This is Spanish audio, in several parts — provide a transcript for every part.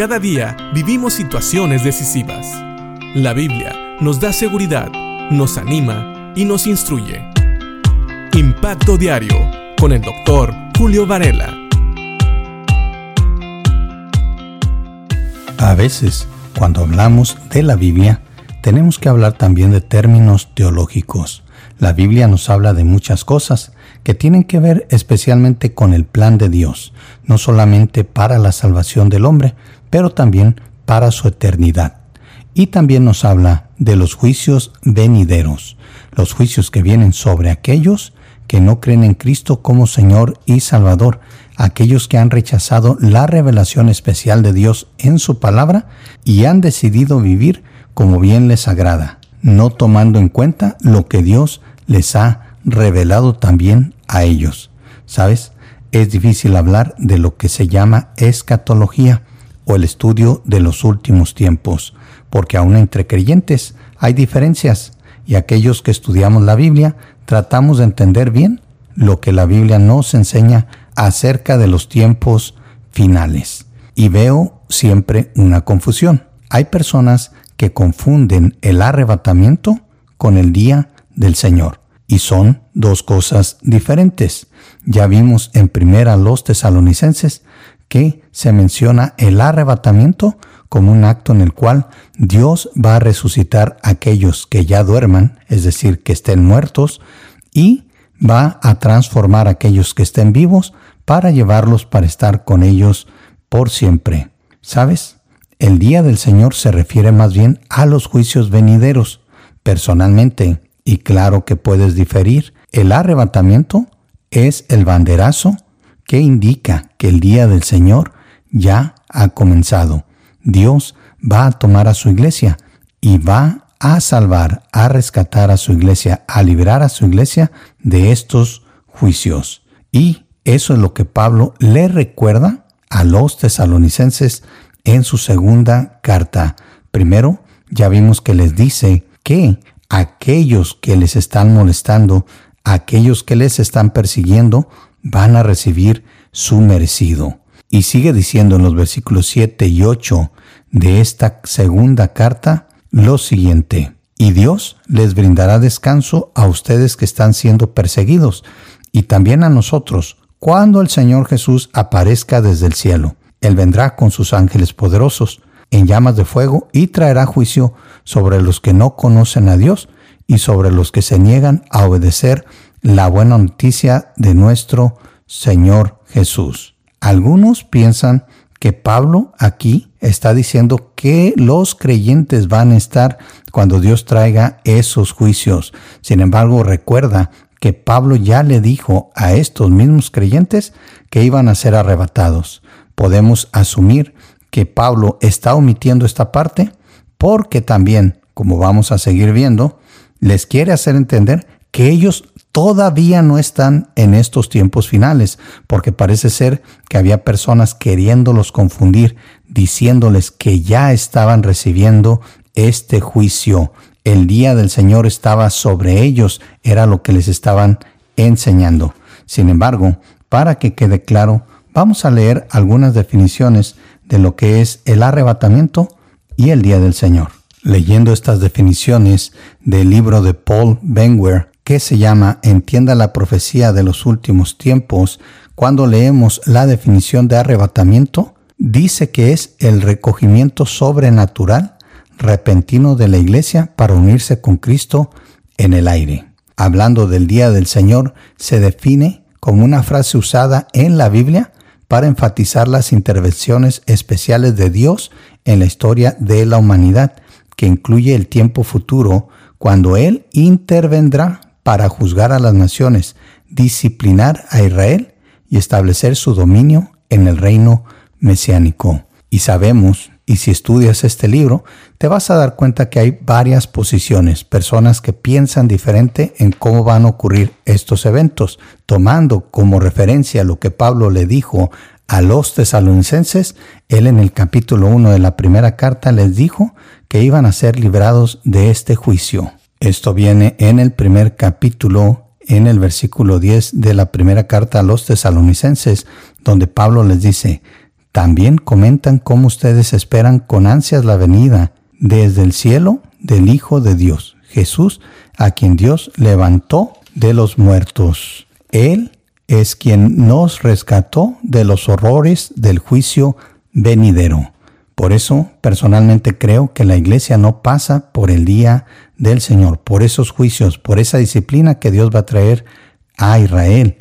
Cada día vivimos situaciones decisivas. La Biblia nos da seguridad, nos anima y nos instruye. Impacto Diario con el doctor Julio Varela. A veces, cuando hablamos de la Biblia, tenemos que hablar también de términos teológicos. La Biblia nos habla de muchas cosas que tienen que ver especialmente con el plan de Dios, no solamente para la salvación del hombre, pero también para su eternidad. Y también nos habla de los juicios venideros, los juicios que vienen sobre aquellos que no creen en Cristo como Señor y Salvador, aquellos que han rechazado la revelación especial de Dios en su palabra y han decidido vivir como bien les agrada, no tomando en cuenta lo que Dios les ha revelado también a ellos. ¿Sabes? Es difícil hablar de lo que se llama escatología, el estudio de los últimos tiempos, porque aún entre creyentes hay diferencias y aquellos que estudiamos la Biblia tratamos de entender bien lo que la Biblia nos enseña acerca de los tiempos finales. Y veo siempre una confusión. Hay personas que confunden el arrebatamiento con el día del Señor. Y son dos cosas diferentes. Ya vimos en primera los tesalonicenses que se menciona el arrebatamiento como un acto en el cual Dios va a resucitar a aquellos que ya duerman, es decir, que estén muertos, y va a transformar a aquellos que estén vivos para llevarlos para estar con ellos por siempre. ¿Sabes? El día del Señor se refiere más bien a los juicios venideros. Personalmente, y claro que puedes diferir, el arrebatamiento es el banderazo que indica que el día del Señor ya ha comenzado. Dios va a tomar a su iglesia y va a salvar, a rescatar a su iglesia, a liberar a su iglesia de estos juicios. Y eso es lo que Pablo le recuerda a los tesalonicenses en su segunda carta. Primero, ya vimos que les dice que aquellos que les están molestando, aquellos que les están persiguiendo, van a recibir su merecido. Y sigue diciendo en los versículos 7 y 8 de esta segunda carta lo siguiente. Y Dios les brindará descanso a ustedes que están siendo perseguidos y también a nosotros cuando el Señor Jesús aparezca desde el cielo. Él vendrá con sus ángeles poderosos en llamas de fuego y traerá juicio sobre los que no conocen a Dios y sobre los que se niegan a obedecer la buena noticia de nuestro Señor Jesús. Algunos piensan que Pablo aquí está diciendo que los creyentes van a estar cuando Dios traiga esos juicios. Sin embargo, recuerda que Pablo ya le dijo a estos mismos creyentes que iban a ser arrebatados. Podemos asumir que Pablo está omitiendo esta parte porque también, como vamos a seguir viendo, les quiere hacer entender que ellos todavía no están en estos tiempos finales, porque parece ser que había personas queriéndolos confundir, diciéndoles que ya estaban recibiendo este juicio. El día del Señor estaba sobre ellos, era lo que les estaban enseñando. Sin embargo, para que quede claro, vamos a leer algunas definiciones de lo que es el arrebatamiento y el día del Señor. Leyendo estas definiciones del libro de Paul Benwer, que se llama Entienda la profecía de los últimos tiempos, cuando leemos la definición de arrebatamiento, dice que es el recogimiento sobrenatural repentino de la iglesia para unirse con Cristo en el aire. Hablando del día del Señor, se define como una frase usada en la Biblia para enfatizar las intervenciones especiales de Dios en la historia de la humanidad, que incluye el tiempo futuro, cuando Él intervendrá para juzgar a las naciones, disciplinar a Israel y establecer su dominio en el reino mesiánico. Y sabemos, y si estudias este libro, te vas a dar cuenta que hay varias posiciones, personas que piensan diferente en cómo van a ocurrir estos eventos, tomando como referencia lo que Pablo le dijo a los tesalonicenses, él en el capítulo 1 de la primera carta les dijo que iban a ser librados de este juicio. Esto viene en el primer capítulo, en el versículo 10 de la primera carta a los tesalonicenses, donde Pablo les dice, También comentan cómo ustedes esperan con ansias la venida desde el cielo del Hijo de Dios, Jesús, a quien Dios levantó de los muertos. Él es quien nos rescató de los horrores del juicio venidero. Por eso personalmente creo que la iglesia no pasa por el día del Señor, por esos juicios, por esa disciplina que Dios va a traer a Israel.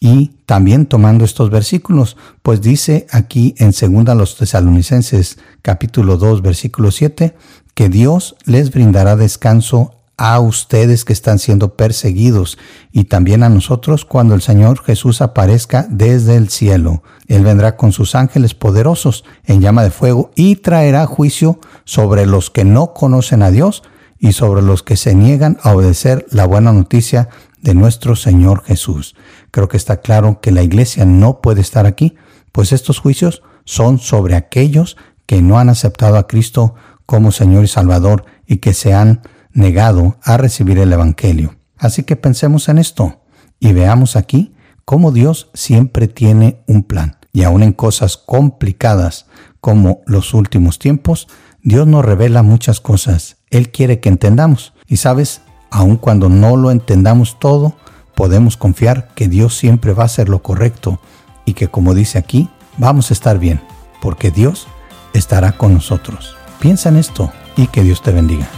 Y también tomando estos versículos, pues dice aquí en 2 los tesalonicenses capítulo 2 versículo 7 que Dios les brindará descanso a ustedes que están siendo perseguidos y también a nosotros cuando el Señor Jesús aparezca desde el cielo. Él vendrá con sus ángeles poderosos en llama de fuego y traerá juicio sobre los que no conocen a Dios y sobre los que se niegan a obedecer la buena noticia de nuestro Señor Jesús. Creo que está claro que la iglesia no puede estar aquí, pues estos juicios son sobre aquellos que no han aceptado a Cristo como Señor y Salvador y que se han negado a recibir el Evangelio. Así que pensemos en esto y veamos aquí cómo Dios siempre tiene un plan. Y aun en cosas complicadas como los últimos tiempos, Dios nos revela muchas cosas. Él quiere que entendamos. Y sabes, aun cuando no lo entendamos todo, podemos confiar que Dios siempre va a hacer lo correcto y que como dice aquí, vamos a estar bien, porque Dios estará con nosotros. Piensa en esto y que Dios te bendiga.